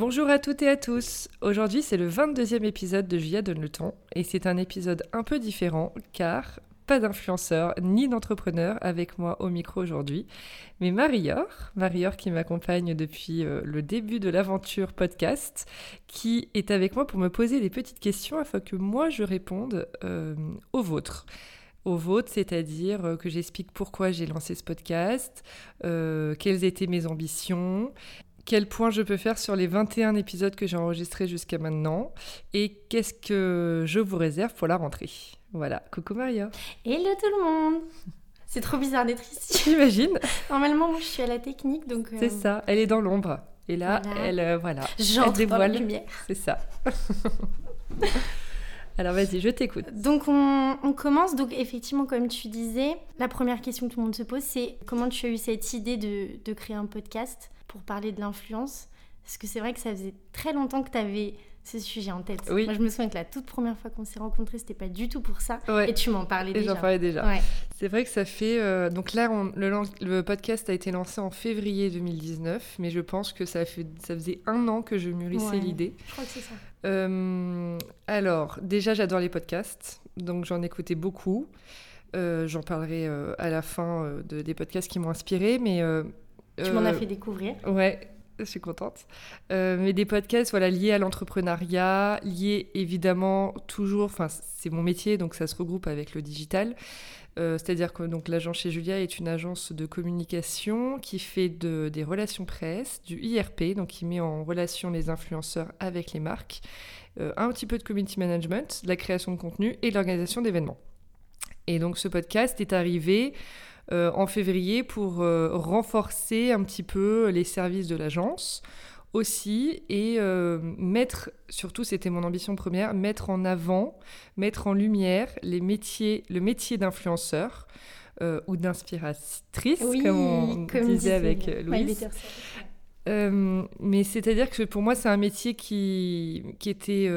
Bonjour à toutes et à tous. Aujourd'hui, c'est le 22e épisode de Julia Donne le ton et c'est un épisode un peu différent car pas d'influenceur ni d'entrepreneur avec moi au micro aujourd'hui, mais Marior, Marior qui m'accompagne depuis euh, le début de l'aventure podcast, qui est avec moi pour me poser des petites questions afin que moi je réponde euh, aux vôtres aux vôtres, c'est-à-dire euh, que j'explique pourquoi j'ai lancé ce podcast, quelles étaient mes ambitions, quel point je peux faire sur les 21 épisodes que j'ai enregistrés jusqu'à maintenant et qu'est-ce que je vous réserve pour la rentrée. Voilà, coucou Maria. Hello tout le monde C'est trop bizarre d'être ici. J'imagine. Normalement, moi je suis à la technique donc... C'est euh, ça, elle est dans l'ombre. Et là, elle, euh, voilà, elle dévoile. lumière. C'est ça. Alors vas-y, je t'écoute. Donc on, commence, donc effectivement comme tu disais, la première question que tout le monde se pose c'est comment tu as eu cette idée de, de créer un podcast? Pour parler de l'influence Parce que c'est vrai que ça faisait très longtemps que tu avais ce sujet en tête. Oui. Moi, je me souviens que la toute première fois qu'on s'est rencontrés, c'était pas du tout pour ça. Et tu m'en parlais déjà. J'en parlais déjà. C'est vrai que ça fait. Euh, donc là, le, le, podcast a été lancé en février 2019, mais je pense que ça, fait, ça faisait un an que je mûrissais l'idée. Je crois que c'est ça. Euh, alors, déjà, j'adore les podcasts, donc j'en écoutais beaucoup. Euh, j'en parlerai à la fin de, des podcasts qui m'ont inspiré, mais tu m'en as euh, fait découvrir. Ouais, je suis contente. Euh, mais des podcasts voilà, liés à l'entrepreneuriat, liés évidemment toujours, enfin c'est mon métier, donc ça se regroupe avec le digital. Euh, c'est-à-dire que donc l'agence chez Julia est une agence de communication qui fait de, des relations presse, du IRP, donc qui met en relation les influenceurs avec les marques, un petit peu de community management, de la création de contenu et l'organisation d'événements. Et donc ce podcast est arrivé en février pour euh, renforcer un petit peu les services de l'agence aussi et euh, mettre, surtout c'était mon ambition première, mettre en avant, mettre en lumière les métiers, le métier d'influenceur ou d'inspiratrice, comme on disait avec Louise. Mais c'est-à-dire que pour moi, c'est un métier qui, qui était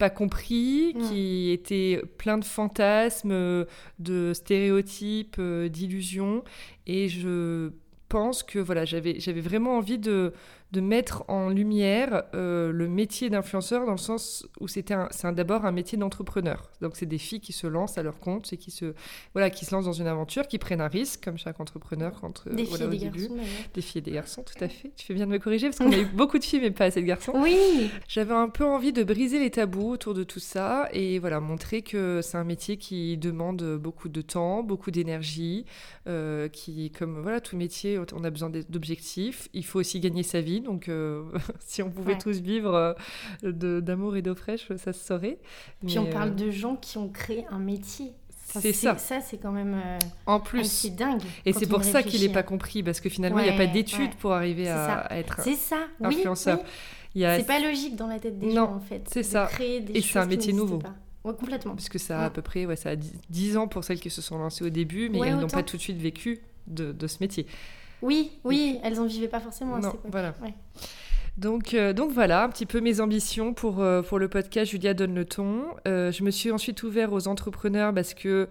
pas compris, qui était plein de fantasmes, de stéréotypes, euh, d'illusions. Et je pense que voilà, j'avais vraiment envie de, de mettre en lumière euh, le métier d'influenceur dans le sens où c'était c'est d'abord un métier d'entrepreneur. Donc c'est des filles qui se lancent à leur compte et qui se voilà qui se lancent dans une aventure, qui prennent un risque comme chaque entrepreneur quand des filles et des garçons. Des filles et des garçons, tout à fait. Tu fais bien de me corriger parce qu'on a eu beaucoup de filles mais pas assez de garçons. Oui. J'avais un peu envie de briser les tabous autour de tout ça et voilà montrer que c'est un métier qui demande beaucoup de temps, beaucoup d'énergie, euh, qui comme voilà tout métier on a besoin d'objectifs. Il faut aussi gagner sa vie donc euh, si on pouvait tous vivre euh, d'amour et d'eau fraîche, ça se saurait. Puis on parle euh, de gens qui ont créé un métier. c'est ça. Ça, c'est quand même en plus. c'est dingue. Et c'est pour ça qu'il n'est pas compris, parce que finalement, il n'y a pas d'études pour arriver à, être ça. influenceur. Oui, C'est pas logique dans la tête des gens, en fait. C'est ça. et c'est un métier nouveau. Ouais, complètement. Parce que ça a à peu près ouais, ça a 10 ans pour celles qui se sont lancées au début, mais elles n'ont pas tout de suite vécu de, de ce métier. Oui, oui, elles n'en vivaient pas forcément à cette époque. Voilà. Donc, euh, donc voilà, un petit peu mes ambitions pour, euh, pour le podcast Julia donne le ton. Euh, je me suis ensuite ouvert aux entrepreneurs parce que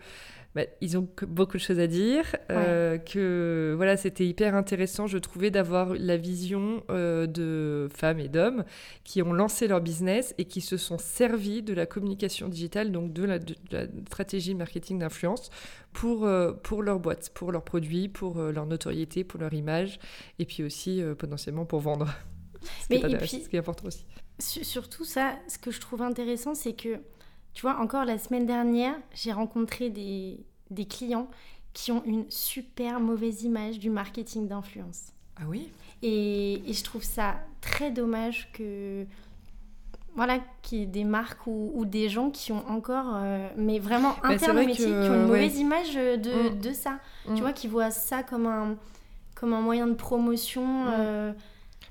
bah, ils ont beaucoup de choses à dire, que voilà, c'était hyper intéressant, je trouvais, d'avoir la vision de femmes et d'hommes qui ont lancé leur business et qui se sont servis de la communication digitale, donc de la, de la stratégie marketing d'influence pour, pour leur boîte, pour leurs produits, pour leur notoriété, pour leur image, et puis aussi potentiellement pour vendre. Ce qui, Mais, est, ce qui est important aussi. Surtout ça, ce que je trouve intéressant, c'est que, tu vois, encore la semaine dernière, j'ai rencontré des, des clients qui ont une super mauvaise image du marketing d'influence. Ah oui? Et, et, je trouve ça très dommage que voilà, qu'il y ait des marques ou, ou, des gens qui ont encore, euh, mais vraiment bah, interne au métier, qui ont une mauvaise image de, mm. de ça. Tu mm. vois, qui voient ça comme un, comme un moyen de promotion. Mm. Euh,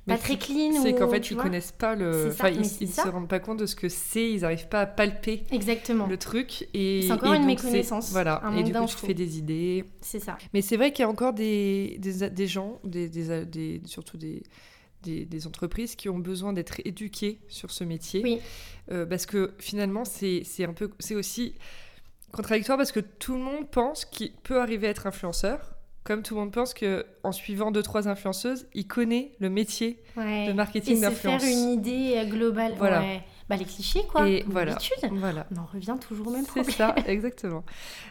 pas très clean. C'est qu'en fait, tu ils connaissent pas le. Ça, ils, ils se rendent pas compte de ce que c'est, ils n'arrivent pas à palper Exactement. le truc. Et, C'est encore et une méconnaissance, Voilà, un et du coup, tu fais des idées. C'est ça. Mais c'est vrai qu'il y a encore des, des, des gens, des, des, surtout des, des, des entreprises qui ont besoin d'être éduquées sur ce métier. Oui. Euh, parce que finalement, c'est un peu, c'est aussi contradictoire parce que tout le monde pense qu'il peut arriver à être influenceur. Comme tout le monde pense que en suivant deux trois influenceuses, il connaît le métier Ouais. de Et marketing se d'influence. faire une idée euh, globale. Voilà. Ouais. Bah, les clichés, quoi. Et voilà. On en revient toujours au même C'est ça, exactement.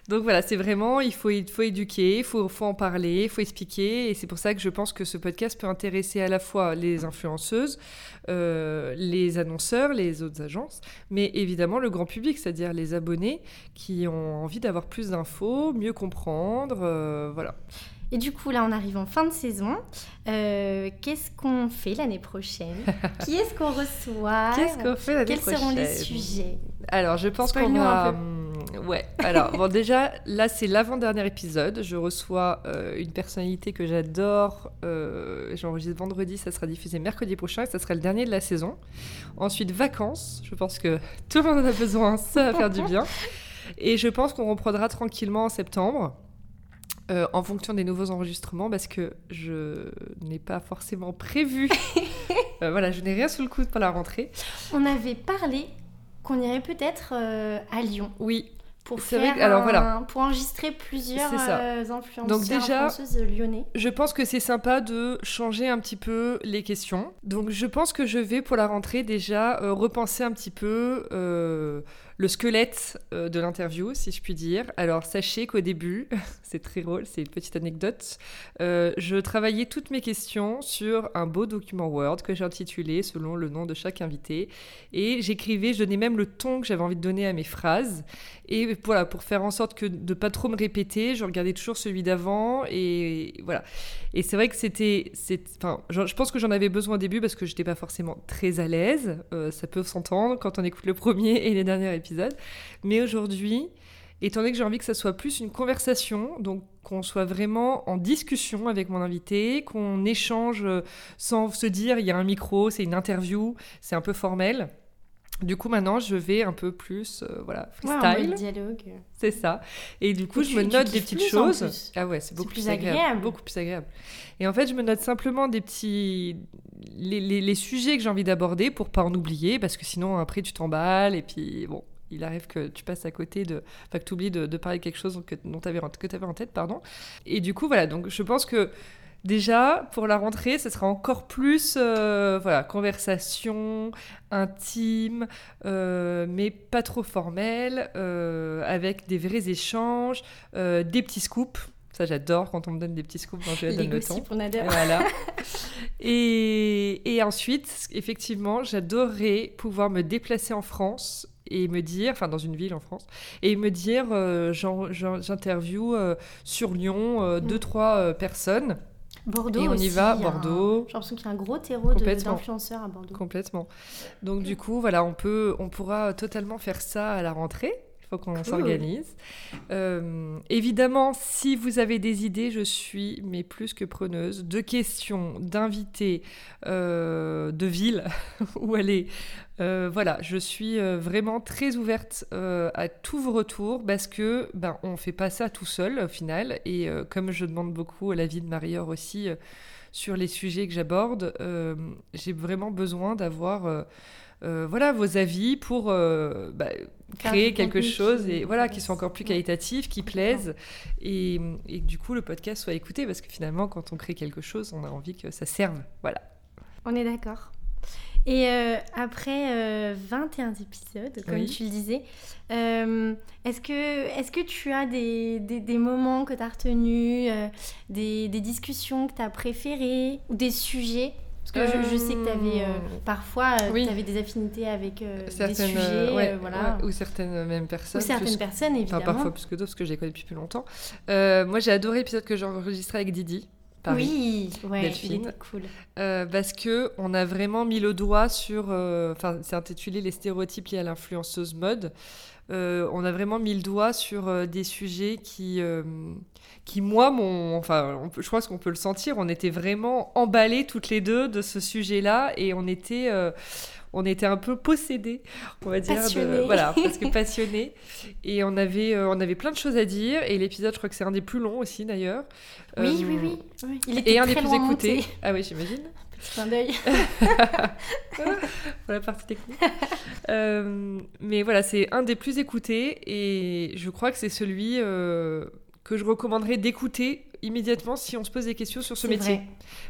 Donc voilà, c'est vraiment, il faut, il faut éduquer, il faut, faut en parler, il faut expliquer. Et c'est pour ça que je pense que ce podcast peut intéresser à la fois les influenceuses, euh, les annonceurs, les autres agences, mais évidemment le grand public, c'est-à-dire les abonnés qui ont envie d'avoir plus d'infos, mieux comprendre. euh, voilà. Et du coup, là, on arrive en fin de saison. Euh, Qu'est-ce qu'on fait l'année prochaine? Qui est-ce qu'on reçoit? Qu'est-ce qu'on fait l'année Quels prochaine seront les sujets? Alors, je pense qu'on va. hum, Ouais. Alors, bon, déjà, là, c'est l'avant-dernier épisode. Je reçois euh, une personnalité que j'adore. Euh, J'enregistre vendredi, ça sera diffusé mercredi prochain et ça sera le dernier de la saison. Ensuite, vacances. Je pense que tout le monde en a besoin, ça va faire du bien. Et je pense qu'on reprendra tranquillement en septembre. Euh, en fonction des nouveaux enregistrements, parce que je n'ai pas forcément prévu. Euh, voilà, je n'ai rien sous le coude pour la rentrée. On avait parlé qu'on irait peut-être euh, à Lyon Oui, pour faire vrai que- alors un- voilà. pour enregistrer plusieurs influenceurs, Donc déjà- influenceuses lyonnais. Je pense que c'est sympa de changer un petit peu les questions. Donc je pense que je vais pour la rentrée déjà repenser un petit peu le squelette euh, de l'interview, si je puis dire. Alors sachez qu'au début, c'est très drôle, c'est une petite anecdote, euh, je travaillais toutes mes questions sur un beau document Word que j'ai intitulé selon le nom de chaque invité. Et j'écrivais, je donnais même le ton que j'avais envie de donner à mes phrases. Et voilà, pour faire en sorte que de pas trop me répéter, je regardais toujours celui d'avant et voilà. Et c'est vrai que c'était, je pense que j'en avais besoin au début parce que j'étais pas forcément très à l'aise. Euh, ça peut s'entendre quand on écoute le premier et les derniers épisodes. Mais aujourd'hui, étant donné que j'ai envie que ça soit plus une conversation, donc qu'on soit vraiment en discussion avec mon invité, qu'on échange euh, sans se dire il y a un micro, c'est une interview, c'est un peu formel. Du coup, maintenant, je vais un peu plus, euh, voilà, Ouais, freestyle. dialogue. C'est ça. Et du coup, je me note des petites choses. Ah ouais, c'est beaucoup plus plus agréable. agréable. Beaucoup plus agréable. Et en fait, je me note simplement des petits. Les, les- les sujets que j'ai envie d'aborder pour pas en oublier, parce que sinon, après, tu t'emballes et puis, bon. Il arrive que tu passes à côté de. Enfin, que tu oublies de, de parler de quelque chose que, tu avais, avais en tête, pardon. Et du coup, voilà. Donc, je pense que déjà, pour la rentrée, ce sera encore plus. euh, voilà, conversation, intime, euh, mais pas trop formel, euh, avec des vrais échanges, des petits scoops. Ça, j'adore quand on me donne des petits scoops quand je donne le temps. Voilà. et, et ensuite, effectivement, j'adorerais pouvoir me déplacer en France et me dire, enfin dans une ville en France, et me dire, euh, j'interview euh, sur Lyon euh, deux, Mm. trois euh, personnes. Bordeaux Et on y va, un- Bordeaux. J'ai l'impression qu'il y a un gros terreau d'influenceurs à Bordeaux. Complètement. Donc du coup, voilà, on peut, on pourra totalement faire ça à la rentrée. Il faut qu'on Cool. s'organise. Euh, évidemment, si vous avez des idées, je suis mais plus que preneuse de questions, d'invités, euh, de villes où aller. Euh, voilà, je suis vraiment très ouverte à tous vos retours parce que ben on fait pas ça tout seul au final et comme je demande beaucoup l'avis de Marie-Laure aussi sur les sujets que j'aborde, j'ai vraiment besoin d'avoir euh, voilà vos avis pour euh, bah, Faire créer quelque chose qui et voilà qui soit encore plus qualitatif, qui plaise et, et que du coup le podcast soit écouté parce que finalement quand on crée quelque chose, on a envie que ça serve. Voilà. On est d'accord. Et euh, après euh, 21 épisodes, comme Oui. tu le disais, euh, est-ce que, est que tu as des, des, des moments que tu as retenus, euh, des, des discussions que tu as préférées, ou des sujets Parce que je, je sais que tu avais Euh, parfois euh, oui. t'avais des affinités avec euh, des Certaines, sujets, euh, ouais, euh, voilà. ouais, ou certaines mêmes ou personnes. certaines plus- personnes, Enfin, évidemment. parfois plus que d'autres, parce que je les connais depuis plus longtemps. Euh, moi, j'ai adoré l'épisode que j'ai enregistré avec Didi. Paris. Oui, ouais, Delphine. cool. Euh, parce que on a vraiment mis le doigt sur, euh, enfin, c'est intitulé les stéréotypes liés à l'influenceuse mode. Euh, on a vraiment mis le doigt sur des sujets qui, qui moi, mon, enfin, on peut, je crois qu'on peut le sentir, on était vraiment emballés toutes les deux de ce sujet-là et on était on était un peu possédés, on va dire. Passionnés. voilà, parce que passionnés. Et on avait, euh, on avait plein de choses à dire. Et l'épisode, je crois que c'est un des plus longs aussi, d'ailleurs. Oui, Euh, oui, oui, oui. Il était Et un très des plus écoutés. Ah oui, j'imagine. Clin d'œil. pour la partie technique. Euh, mais voilà, c'est un des plus écoutés et je crois que c'est celui euh, que je recommanderais d'écouter immédiatement si on se pose des questions sur ce métier. vrai.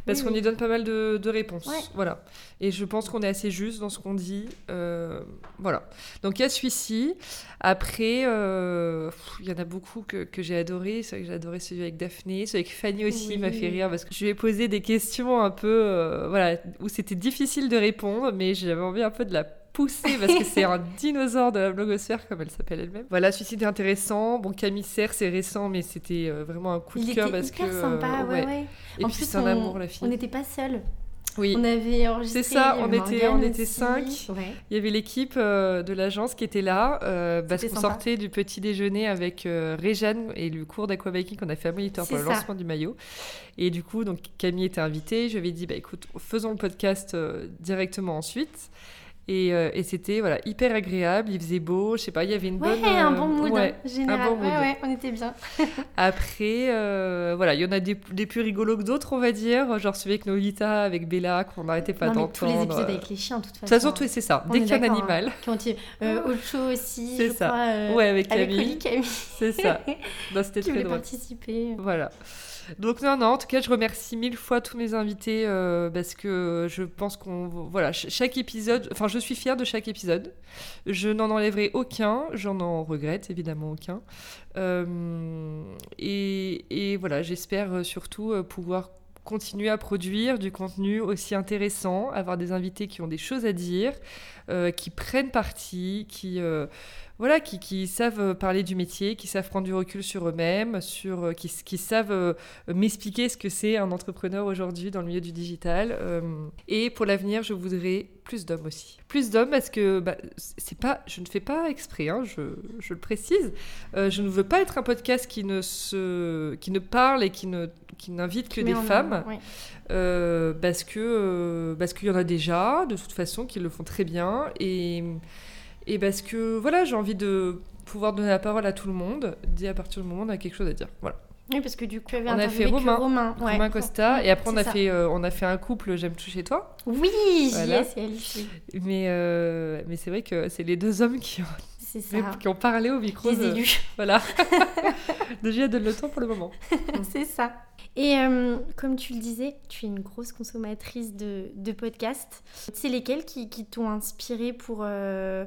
Parce Oui, qu'on oui. y donne pas mal de, de réponses. Ouais. Voilà. Et je pense qu'on est assez juste dans ce qu'on dit. Euh, voilà. Donc il y a celui-ci. Après, euh, il y en a beaucoup que, que j'ai adoré. C'est vrai que j'ai adoré celui avec Daphné. Celui avec Fanny aussi Oui. m'a fait rire parce que je lui ai posé des questions un peu. euh, voilà. Où c'était difficile de répondre, mais j'avais envie un peu de la pousser parce que c'est un dinosaure de la blogosphère comme elle s'appelle elle-même. Voilà, celui-ci était intéressant. Bon, Camille Serre, c'est récent, mais c'était euh, vraiment un coup de cœur parce hyper que. euh, sympa, ouais, ouais. Et en puis plus, c'est un amour la fille. On n'était pas seuls. Oui. On avait enregistré. C'est ça, on était- on était aussi. cinq. Ouais. Il y avait l'équipe euh, de l'agence qui était là euh, parce qu'on sortait du petit déjeuner avec euh, Réjeanne et le cours d'aquabiking qu'on a fait à Monitor pour le ça. lancement du maillot. Et du coup, donc Camille était invitée. Je lui avais dit, bah écoute, faisons le podcast directement ensuite. Et, euh, et c'était voilà hyper agréable. Il faisait beau, je sais pas, il y avait une Ouais, bonne. un euh, bon mood, ouais. hein, général. bon ouais, mood. ouais, on était bien. Après, euh, voilà, il y en a des, des plus rigolos que d'autres, on va dire. Genre celui avec Nolita, avec Bella, qu'on n'arrêtait pas d'entendre. tous les épisodes avec les chiens, de toute De façon. toute façon, c'est ça. On Dès qu'il y a un animal, il... euh, Ocho aussi, C'est ça. crois. euh, ouais, avec Camille, c'est ça. C'était très drôle. participer. Voilà. Donc non, non, en tout cas, je remercie mille fois tous mes invités euh, parce que je pense qu'on... Voilà, ch- chaque épisode... Enfin, je suis fière de chaque épisode. Je n'en enlèverai aucun. J'en en regrette évidemment aucun. Euh, et, et voilà, j'espère euh, surtout pouvoir continuer à produire du contenu aussi intéressant, avoir des invités qui ont des choses à dire, euh, qui prennent parti, qui... euh, voilà, qui, savent euh, parler du métier, qui savent prendre du recul sur eux-mêmes, sur, qui, savent m'expliquer ce que c'est un entrepreneur aujourd'hui dans le milieu du digital. et pour l'avenir, je voudrais plus d'hommes aussi. Plus d'hommes parce que bah, c'est pas, je ne fais pas exprès, hein, je, je le précise. Je ne veux pas être un podcast qui ne, se, qui ne parle et qui ne qui n'invite que des femmes. Euh, parce que euh, parce qu'il y en a déjà de toute façon qui le font très bien et et parce que voilà j'ai envie de pouvoir donner la parole à tout le monde dès à partir du moment où on a quelque chose à dire voilà Oui, parce que du coup, On a fait Romain. Romain, ouais. Romain Costa et après on a ça. fait euh, on a fait un couple j'aime tout chez toi Oui, Voilà. Oui. mais euh, mais c'est vrai que c'est les deux hommes qui ont, C'est ça. qui ont parlé au micro Les de- élus, voilà déjà donne le temps pour le moment c'est ça. Et euh, comme tu le disais, tu es une grosse consommatrice de, de podcasts. C'est lesquels qui, qui t'ont inspiré pour, euh,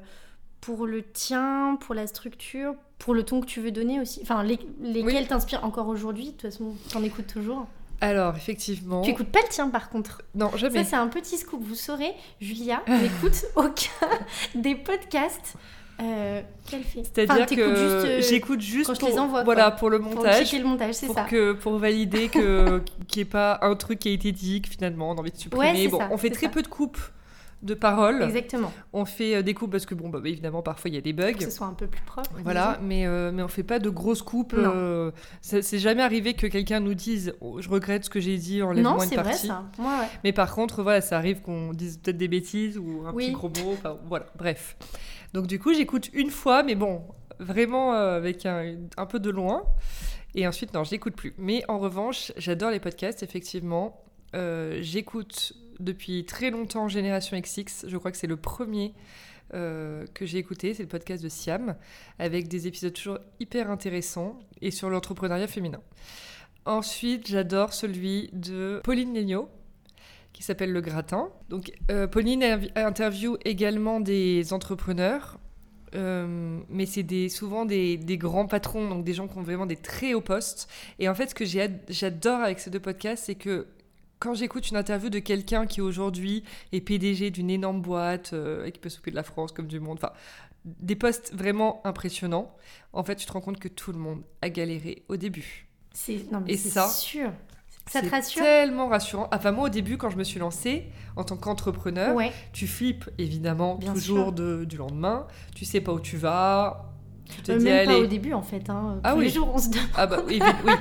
pour le tien, pour la structure, pour le ton que tu veux donner aussi? Enfin, les- lesquels t'inspirent encore aujourd'hui? De toute façon, t'en écoutes toujours. alors effectivement Tu écoutes pas le tien par contre. non jamais Ça, c'est un petit scoop. Vous saurez, Julia n'écoute aucun des podcasts euh, qu'elle fait. c'est-à-dire Enfin, que juste, euh, j'écoute juste quand je pour, les envoie, voilà pour le pour montage checker le montage, c'est pour ça. que pour valider que qu'il n'y ait pas un truc qui a été dit que finalement on a envie de supprimer. Ouais, bon, ça, on fait très ça. peu de coupes de paroles. Exactement. On fait euh, des coupes parce que bon bah, évidemment parfois il y a des bugs. Pour que ce soit un peu plus propre. Voilà, mais, euh, mais on fait pas de grosses coupes. Non. euh, c'est jamais arrivé que quelqu'un nous dise Oh, je regrette ce que j'ai dit, enlève-moi Non, une c'est vrai partie. ça. Ouais. Mais par contre, voilà, ça arrive qu'on dise peut-être des bêtises ou un Oui. petit gros mot. Enfin, voilà, bref. Donc du coup, j'écoute une fois, mais bon, vraiment euh, avec un, peu de loin. Et ensuite, non, je n'écoute plus. Mais en revanche, j'adore les podcasts, effectivement. Euh, J'écoute depuis très longtemps Génération XX. Je crois que c'est le premier euh, que j'ai écouté. C'est le podcast de Siam, avec des épisodes toujours hyper intéressants et sur l'entrepreneuriat féminin. Ensuite, j'adore celui de Pauline Legnaud, qui s'appelle Le Gratin. Donc, euh, Pauline interview également des entrepreneurs, euh, mais c'est des, souvent des, des grands patrons, donc des gens qui ont vraiment des très hauts postes. Et en fait, ce que j'adore avec ces deux podcasts, c'est que quand j'écoute une interview de quelqu'un qui aujourd'hui est PDG d'une énorme boîte euh, et qui peut s'occuper de la France comme du monde, enfin, des postes vraiment impressionnants, en fait, tu te rends compte que tout le monde a galéré au début. C'est non, mais Et c'est ça, sûr. Ça te C'est rassure? tellement rassurant. Enfin, moi, au début, quand je me suis lancée en tant qu'entrepreneur, Ouais. tu flippes évidemment Bien toujours de- du lendemain. Tu sais pas où tu vas. Tu te Euh, dis, même pas au début en fait. Hein. Ah Tous les oui. jours on se demande. Ah bah oui, oui.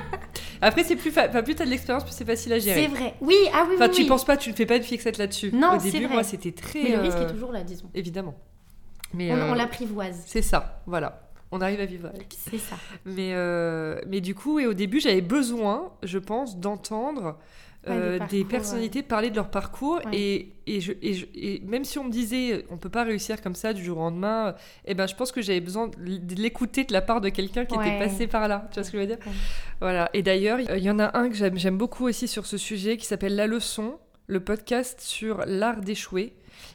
Après, c'est plus, fa... enfin, plus t'as de l'expérience, plus c'est facile à gérer. C'est vrai. Oui, ah oui, Enfin, oui, tu oui. penses pas, tu ne fais pas une fixette là-dessus. Non, Au début, vrai. moi, c'était très. Mais le risque euh, est toujours là, disons. Évidemment. Mais On, euh, on l'apprivoise. c'est ça, voilà. On arrive à vivre avec. C'est ça. Mais, euh, mais du coup, et au début, j'avais besoin, je pense, d'entendre Ouais, euh, des parcours, personnalités parler de leur parcours. Ouais. Et, et, je, et, je- et même si on me disait, on peut pas réussir comme ça du jour au lendemain, eh ben, je pense que j'avais besoin de l'écouter de la part de quelqu'un qui était passé par là. Tu vois ce que je veux dire? Voilà. Et d'ailleurs, il y en a un que j'aime j'aime beaucoup aussi sur ce sujet qui s'appelle La Leçon, le podcast sur l'art d'échouer.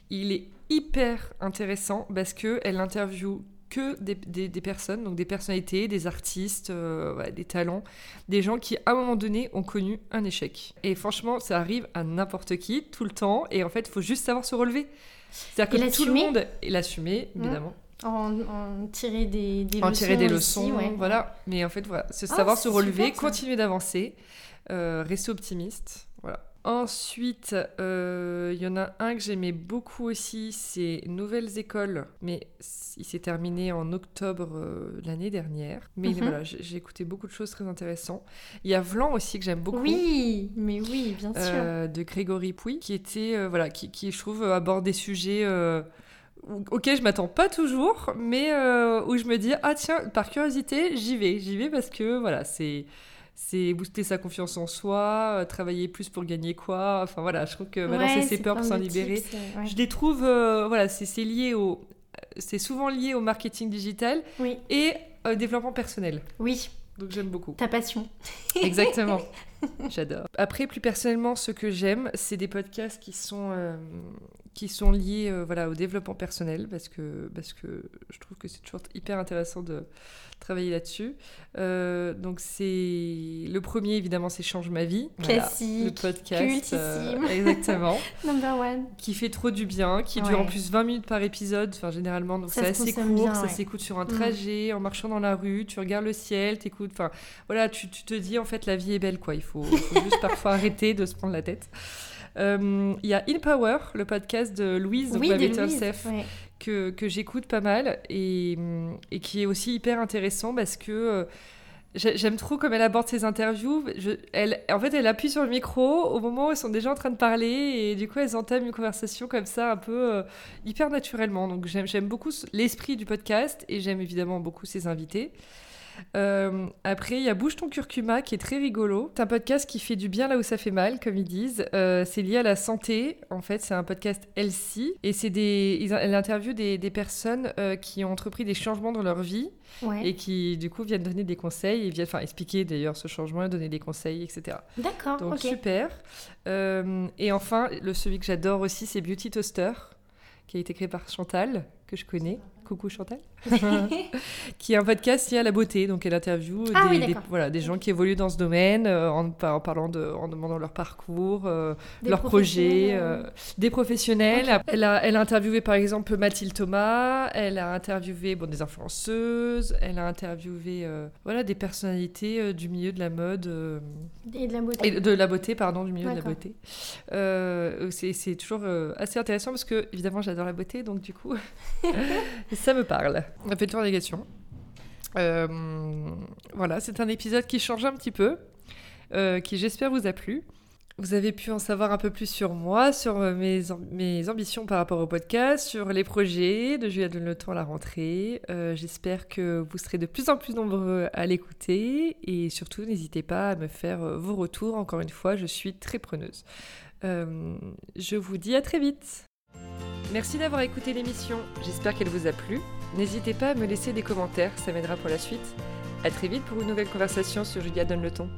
Il est hyper intéressant parce que elle interviewe que des, des- des personnes, donc des personnalités, des artistes, euh, ouais, des talents, des gens qui à un moment donné ont connu un échec. Et franchement, ça arrive à n'importe qui, tout le temps, et en fait, il faut juste savoir se relever. C'est-à-dire que tout le monde, et l'assumer, Mmh. évidemment, En, en tirer des, des en leçons. tirer des aussi, leçons, ouais. voilà. Mais en fait, voilà, Ah, savoir se relever, super, continuer d'avancer, euh, rester optimiste, voilà. Ensuite, euh, il y en a un que j'aimais beaucoup aussi, c'est Nouvelles Écoles, mais il s'est terminé en octobre euh, l'année dernière. Mais Mhm. voilà, j'ai écouté beaucoup de choses très intéressantes. Il y a Vlan aussi que j'aime beaucoup. Oui, mais oui, bien sûr. euh, de Grégory Pouy, qui était, euh, voilà, qui, qui, je trouve euh, aborde des sujets euh, auxquels je m'attends pas toujours, mais euh, où je me dis ah tiens, par curiosité, j'y vais, j'y vais parce que voilà, c'est c'est booster sa confiance en soi, euh, travailler plus pour gagner quoi. Enfin voilà, je trouve que balancer Ouais, ses peurs pour s'en libérer. tips, euh, ouais. Je les trouve, euh, voilà, c'est c'est lié au, c'est souvent lié au marketing digital Oui, et au développement personnel. oui, Donc j'aime beaucoup. ta passion. Exactement. J'adore. Après, plus personnellement, ce que j'aime, c'est des podcasts qui sont, euh, qui sont liés euh, voilà, au développement personnel, parce que, parce que je trouve que c'est toujours hyper intéressant de travailler là-dessus. Euh, donc, c'est le premier, évidemment, c'est Change ma vie. Voilà, Classique, le podcast. euh, exactement. Number one. qui fait trop du bien, qui dure en plus 20 minutes par épisode, enfin généralement, donc c'est se assez court, bien, ça s'écoute sur un Mm. trajet, en marchant dans la rue, tu regardes le ciel, t'écoutes, enfin voilà, tu, tu te dis en fait la vie est belle quoi, il faut, il faut juste parfois arrêter de se prendre la tête. Euh, Il y a In Power, le podcast de Louise, donc oui, de Louise. Ouais. que, que j'écoute pas mal et, et qui est aussi hyper intéressant parce que euh, j'ai- j'aime trop comme elle aborde ses interviews. Je- elle, en fait, elle appuie sur le micro au moment où ils sont déjà en train de parler et du coup, elles entament une conversation comme ça, un peu euh, hyper naturellement. Donc, j'aime beaucoup l'esprit du podcast et j'aime évidemment beaucoup ses invités. Euh, après, il y a Bouge ton curcuma qui est très rigolo. C'est un podcast qui fait du bien là où ça fait mal, comme ils disent. Euh, c'est lié à la santé. En fait, c'est un podcast Elsie. Et c'est des, ils- elle interviewe des, des personnes euh, qui ont entrepris des changements dans leur vie Ouais. et qui, du coup, viennent donner des conseils et viennent enfin, expliquer d'ailleurs ce changement et donner des conseils, etc. D'accord, Donc, super. Et enfin, le, celui que j'adore aussi, c'est Beauty Toaster, qui a été créé par Chantal, que je connais. Coucou Chantal. qui est un podcast lié à la beauté. Donc, elle interviewe Ah des, oui, des- d'accord. voilà, des gens qui évoluent dans ce domaine euh, en, par- en parlant de, en demandant leur parcours, euh, leurs projets, euh, des professionnels. Elle, a, elle a interviewé par exemple Mathilde Thomas, elle a interviewé bon, des influenceuses, elle a interviewé voilà, des personnalités du milieu de la mode. Et de la beauté. et de la beauté, pardon, du milieu de la beauté. C'est c'est toujours assez intéressant parce que, évidemment, j'adore la beauté, donc du coup, ça me parle. On a fait le tour des questions. Euh, voilà, c'est un épisode qui change un petit peu, euh, qui j'espère vous a plu. Vous avez pu en savoir un peu plus sur moi, sur euh, mes, mes ambitions par rapport au podcast, sur les projets de Julia Donne le temps à la rentrée. J'espère que vous serez de plus en plus nombreux à l'écouter et surtout n'hésitez pas à me faire vos retours. Encore une fois, je suis très preneuse. Je vous dis à très vite. Merci d'avoir écouté l'émission. J'espère qu'elle vous a plu. N'hésitez pas à me laisser des commentaires, ça m'aidera pour la suite. À très vite pour une nouvelle conversation sur Julia Donne le ton.